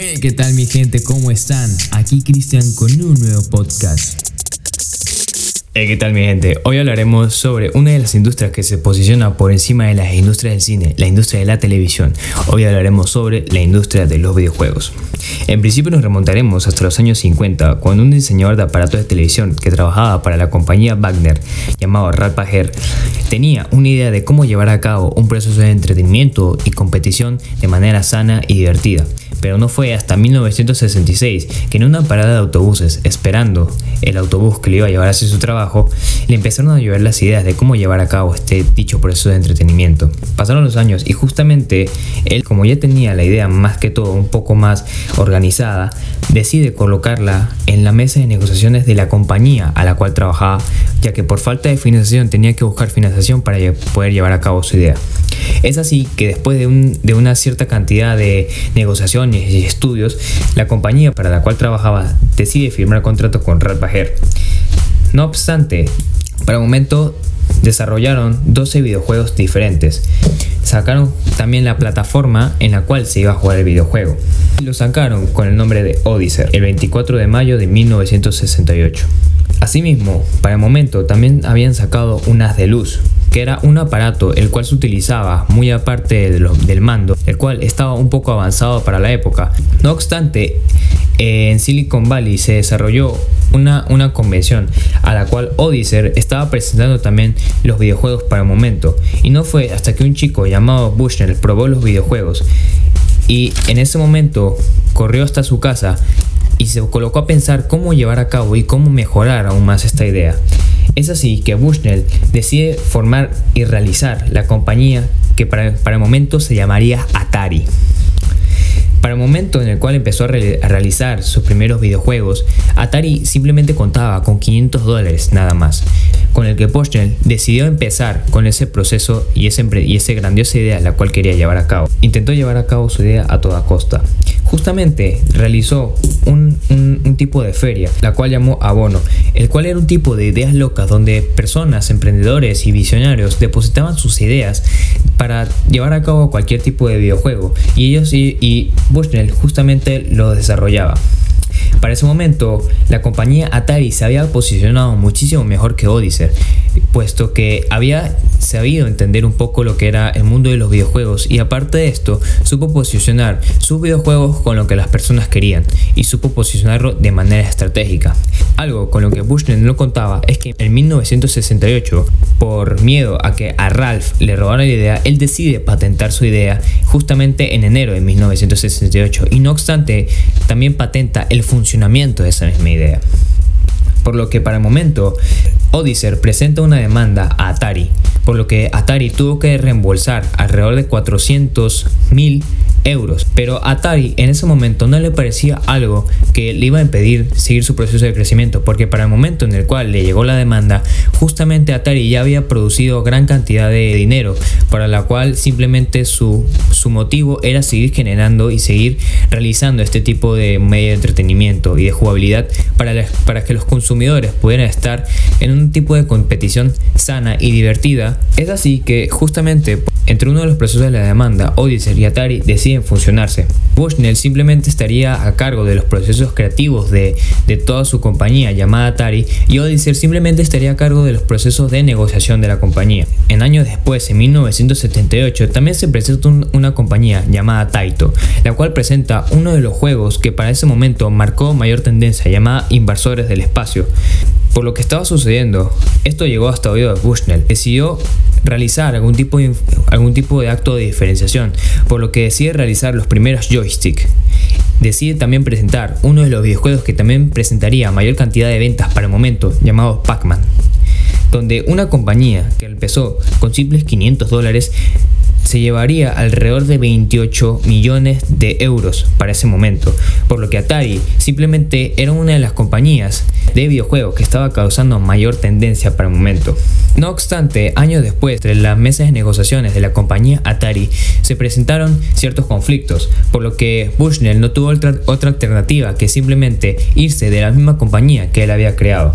Hey, ¿qué tal mi gente? ¿Cómo están? Aquí Cristian con un nuevo podcast. Hey, ¿qué tal mi gente? Hoy hablaremos sobre una de las industrias que se posiciona por encima de las industrias del cine, la industria de la televisión. Hoy hablaremos sobre la industria de los videojuegos. En principio nos remontaremos hasta los años 50, cuando un diseñador de aparatos de televisión que trabajaba para la compañía Wagner, llamado Ralph Baer, tenía una idea de cómo llevar a cabo un proceso de entretenimiento y competición de manera sana y divertida pero no fue hasta 1966 que en una parada de autobuses, esperando el autobús que le iba a llevar hacia su trabajo, le empezaron a llover las ideas de cómo llevar a cabo este dicho proceso de entretenimiento. Pasaron los años y justamente él, como ya tenía la idea más que todo un poco más organizada, decide colocarla en la mesa de negociaciones de la compañía a la cual trabajaba, ya que por falta de financiación tenía que buscar financiación para poder llevar a cabo su idea. Es así que después de, de una cierta cantidad de negociaciones, y estudios, la compañía para la cual trabajaba decide firmar contrato con Ralph Baer. No obstante, para el momento desarrollaron 12 videojuegos diferentes. Sacaron también la plataforma en la cual se iba a jugar el videojuego. Lo sacaron con el nombre de Odyssey el 24 de mayo de 1968. Asimismo, para el momento también habían sacado un haz de luz, era un aparato el cual se utilizaba muy aparte del mando, el cual estaba un poco avanzado para la época. No obstante, en Silicon Valley se desarrolló una, una convención a la cual Odyssey estaba presentando también los videojuegos para el momento. Y no fue hasta que un chico llamado Bushnell probó los videojuegos y en ese momento corrió hasta su casa y se colocó a pensar cómo llevar a cabo y cómo mejorar aún más esta idea. Es así que Bushnell decide formar y realizar la compañía que para, para el momento se llamaría Atari. Para el momento en el cual empezó a, realizar sus primeros videojuegos, Atari simplemente contaba con 500 dólares nada más, con el que Bushnell decidió empezar con ese proceso y esa y ese grandiosa idea la cual quería llevar a cabo. Intentó llevar a cabo su idea a toda costa. Justamente realizó un, un tipo de feria, la cual llamó Abono, el cual era un tipo de ideas locas donde personas, emprendedores y visionarios depositaban sus ideas para llevar a cabo cualquier tipo de videojuego y ellos y, y Bushnell justamente lo desarrollaba. Para ese momento, la compañía Atari se había posicionado muchísimo mejor que Odyssey, puesto que había sabido entender un poco lo que era el mundo de los videojuegos y aparte de esto, supo posicionar sus videojuegos con lo que las personas querían y supo posicionarlo de manera estratégica. Algo con lo que Bushnell no contaba es que en 1968, por miedo a que a Ralph le robaran la idea, él decide patentar su idea justamente en enero de 1968 y no obstante, también patenta el funcionamiento de esa misma idea. Por lo que para el momento, Odyssey presenta una demanda a Atari, por lo que Atari tuvo que reembolsar alrededor de 400 mil euros. Pero Atari en ese momento no le parecía algo que le iba a impedir seguir su proceso de crecimiento, porque para el momento en el cual le llegó la demanda, justamente Atari ya había producido gran cantidad de dinero, para la cual simplemente su, su motivo era seguir generando y seguir realizando este tipo de medio de entretenimiento y de jugabilidad para, para que los consumidores pudieran estar en un tipo de competición sana y divertida. Es así que justamente entre uno de los procesos de la demanda, Odyssey y Atari deciden funcionarse. Bushnell simplemente estaría a cargo de los procesos creativos de, toda su compañía llamada Atari y Odyssey simplemente estaría a cargo de los procesos de negociación de la compañía. En años después, en 1978, también se presenta una compañía llamada Taito, la cual presenta uno de los juegos que para ese momento marcó mayor tendencia llamada Inversores del Espacio. Por lo que estaba sucediendo, esto llegó hasta oído de Bushnell. Decidió realizar algún tipo, de, algún tipo de acto de diferenciación, por lo que decide realizar los primeros joystick. Decide también presentar uno de los videojuegos que también presentaría mayor cantidad de ventas para el momento, llamado Pac-Man, donde una compañía que empezó con simples 500 dólares se llevaría alrededor de 28 millones de euros para ese momento, por lo que Atari simplemente era una de las compañías de videojuegos que estaba causando mayor tendencia para el momento. No obstante, años después, de las mesas de negociaciones de la compañía Atari, se presentaron ciertos conflictos, por lo que Bushnell no tuvo otra, otra alternativa que simplemente irse de la misma compañía que él había creado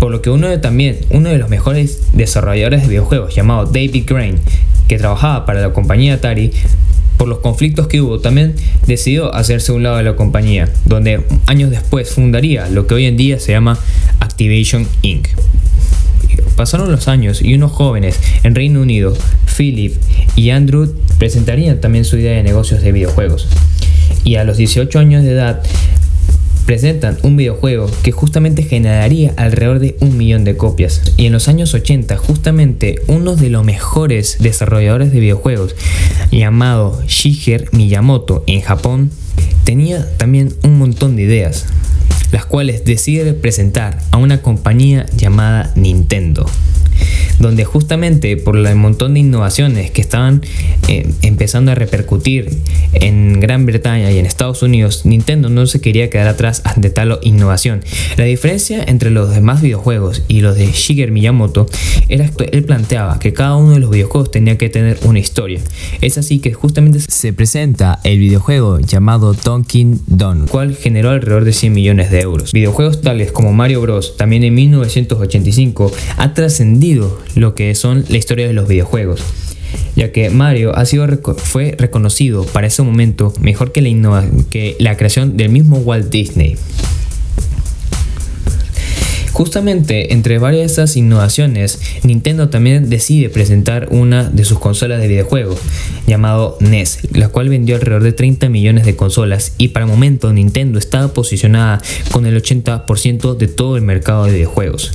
por lo que uno de también uno de los mejores desarrolladores de videojuegos llamado David Crane que trabajaba para la compañía Atari, por los conflictos que hubo, también decidió hacerse un lado de la compañía, donde años después fundaría lo que hoy en día se llama Activation Inc. Pasaron los años y unos jóvenes en Reino Unido, Philip y Andrew, presentarían también su idea de negocios de videojuegos. Y a los 18 años de edad presentan un videojuego que justamente generaría alrededor de un millón de copias. Y en los años 80, justamente uno de los mejores desarrolladores de videojuegos, llamado Shigeru Miyamoto en Japón, tenía también un montón de ideas, las cuales decide presentar a una compañía llamada Nintendo donde justamente por el montón de innovaciones que estaban eh, empezando a repercutir en Gran Bretaña y en Estados Unidos, Nintendo no se quería quedar atrás ante tal innovación. La diferencia entre los demás videojuegos y los de Shigeru Miyamoto era que él planteaba que cada uno de los videojuegos tenía que tener una historia. Es así que justamente se presenta el videojuego llamado Donkey Don, cual generó alrededor de 100 millones de euros. Videojuegos tales como Mario Bros. también en 1985 ha trascendido lo que son la historia de los videojuegos ya que Mario ha sido, fue reconocido para ese momento mejor que la, que la creación del mismo Walt Disney. Justamente entre varias de estas innovaciones, Nintendo también decide presentar una de sus consolas de videojuegos, llamado NES, la cual vendió alrededor de 30 millones de consolas y para el momento Nintendo estaba posicionada con el 80% de todo el mercado de videojuegos.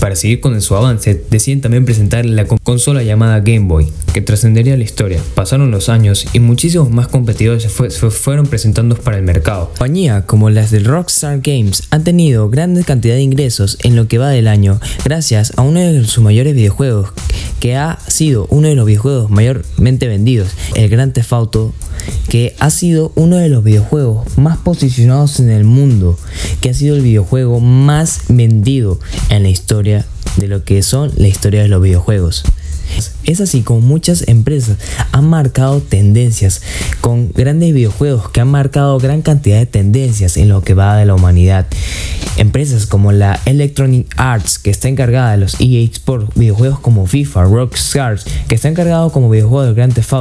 Para seguir con su avance, deciden también presentar la consola llamada Game Boy, que trascendería la historia. Pasaron los años y muchísimos más competidores se, fueron presentando para el mercado. Compañías como las de Rockstar Games han tenido grande cantidad de ingresos en lo que va del año, gracias a uno de sus mayores videojuegos, que ha sido uno de los videojuegos mayormente vendidos, el Grand Theft Auto que ha sido uno de los videojuegos más posicionados en el mundo, que ha sido el videojuego más vendido en la historia de lo que son la historia de los videojuegos. Es así como muchas empresas han marcado tendencias con grandes videojuegos que han marcado gran cantidad de tendencias en lo que va de la humanidad. Empresas como la Electronic Arts, que está encargada de los EA Sports, videojuegos como FIFA, Rockstar, que está encargado como videojuego del Grand Theft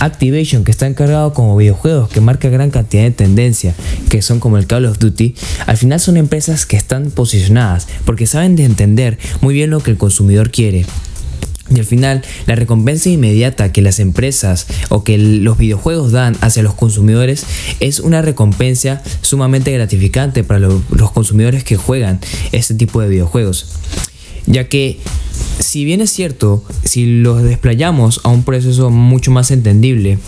Activation, que está encargado como videojuegos que marca gran cantidad de tendencia, que son como el Call of Duty, al final son empresas que están posicionadas porque saben de entender muy bien lo que el consumidor quiere y al final, la recompensa inmediata que las empresas o que los videojuegos dan hacia los consumidores es una recompensa sumamente gratificante para los consumidores que juegan este tipo de videojuegos. Ya que, si bien es cierto, si los desplayamos a un proceso mucho más entendible,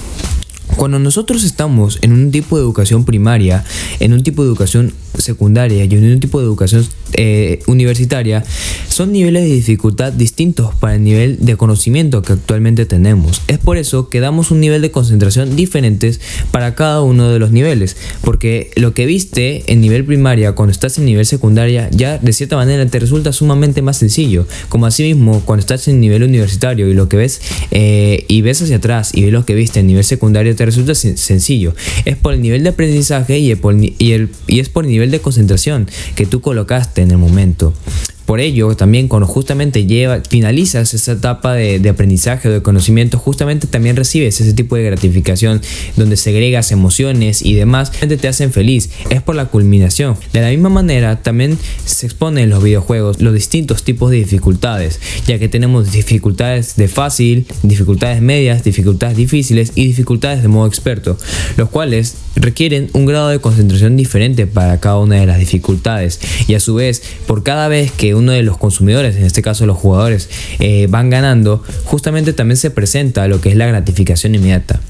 cuando nosotros estamos en un tipo de educación primaria, en un tipo de educación secundaria y un tipo de educación eh, universitaria, son niveles de dificultad distintos para el nivel de conocimiento que actualmente tenemos. Es por eso que damos un nivel de concentración diferentes para cada uno de los niveles, porque lo que viste en nivel primaria cuando estás en nivel secundaria ya de cierta manera te resulta sumamente más sencillo, como asimismo cuando estás en nivel universitario y lo que ves eh, y ves hacia atrás y ves lo que viste en nivel secundario te resulta sencillo. Es por el nivel de aprendizaje y, y, el, y es por el nivel de concentración que tú colocaste en el momento. Por ello, también cuando justamente lleva, finalizas esa etapa de, aprendizaje o de conocimiento, justamente también recibes ese tipo de gratificación donde segregas emociones y demás, te hacen feliz. Es por la culminación. De la misma manera, también se exponen en los videojuegos los distintos tipos de dificultades, ya que tenemos dificultades de fácil, dificultades medias, dificultades difíciles y dificultades de modo experto, los cuales requieren un grado de concentración diferente para cada una de las dificultades. Y a su vez, por cada vez que uno de los consumidores, en este caso los jugadores, eh, van ganando, justamente también se presenta lo que es la gratificación inmediata.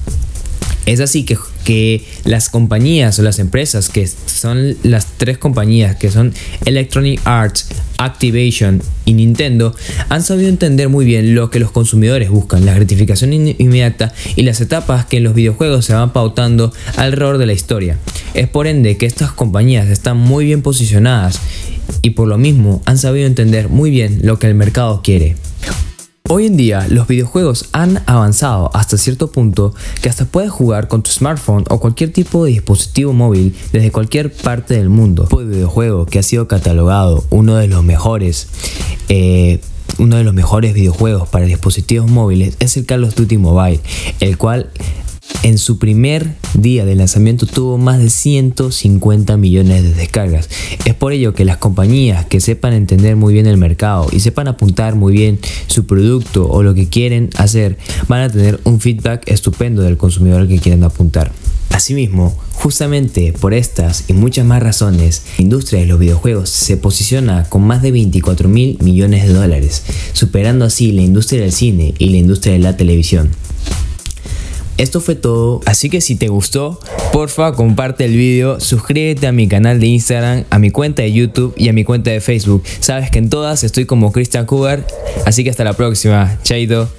Es así que, que, las compañías o las empresas, que son las tres compañías, que son Electronic Arts, Activation y Nintendo, han sabido entender muy bien lo que los consumidores buscan, la gratificación inmediata y las etapas que en los videojuegos se van pautando alrededor de la historia. Es por ende que estas compañías están muy bien posicionadas y por lo mismo han sabido entender muy bien lo que el mercado quiere. Hoy en día los videojuegos han avanzado hasta cierto punto que hasta puedes jugar con tu smartphone o cualquier tipo de dispositivo móvil desde cualquier parte del mundo. El videojuego que ha sido catalogado uno de los mejores eh, uno de los mejores videojuegos para dispositivos móviles es el Call of Duty Mobile, el cual en su primer día de lanzamiento tuvo más de 150 millones de descargas. Es por ello que las compañías que sepan entender muy bien el mercado y sepan apuntar muy bien su producto o lo que quieren hacer van a tener un feedback estupendo del consumidor que quieren apuntar. Asimismo, justamente por estas y muchas más razones, la industria de los videojuegos se posiciona con más de 24 mil millones de dólares, superando así la industria del cine y la industria de la televisión. Esto fue todo, así que si te gustó, porfa comparte el video, suscríbete a mi canal de Instagram, a mi cuenta de YouTube y a mi cuenta de Facebook. Sabes que en todas estoy como Christian Cougar, así que hasta la próxima, chaito.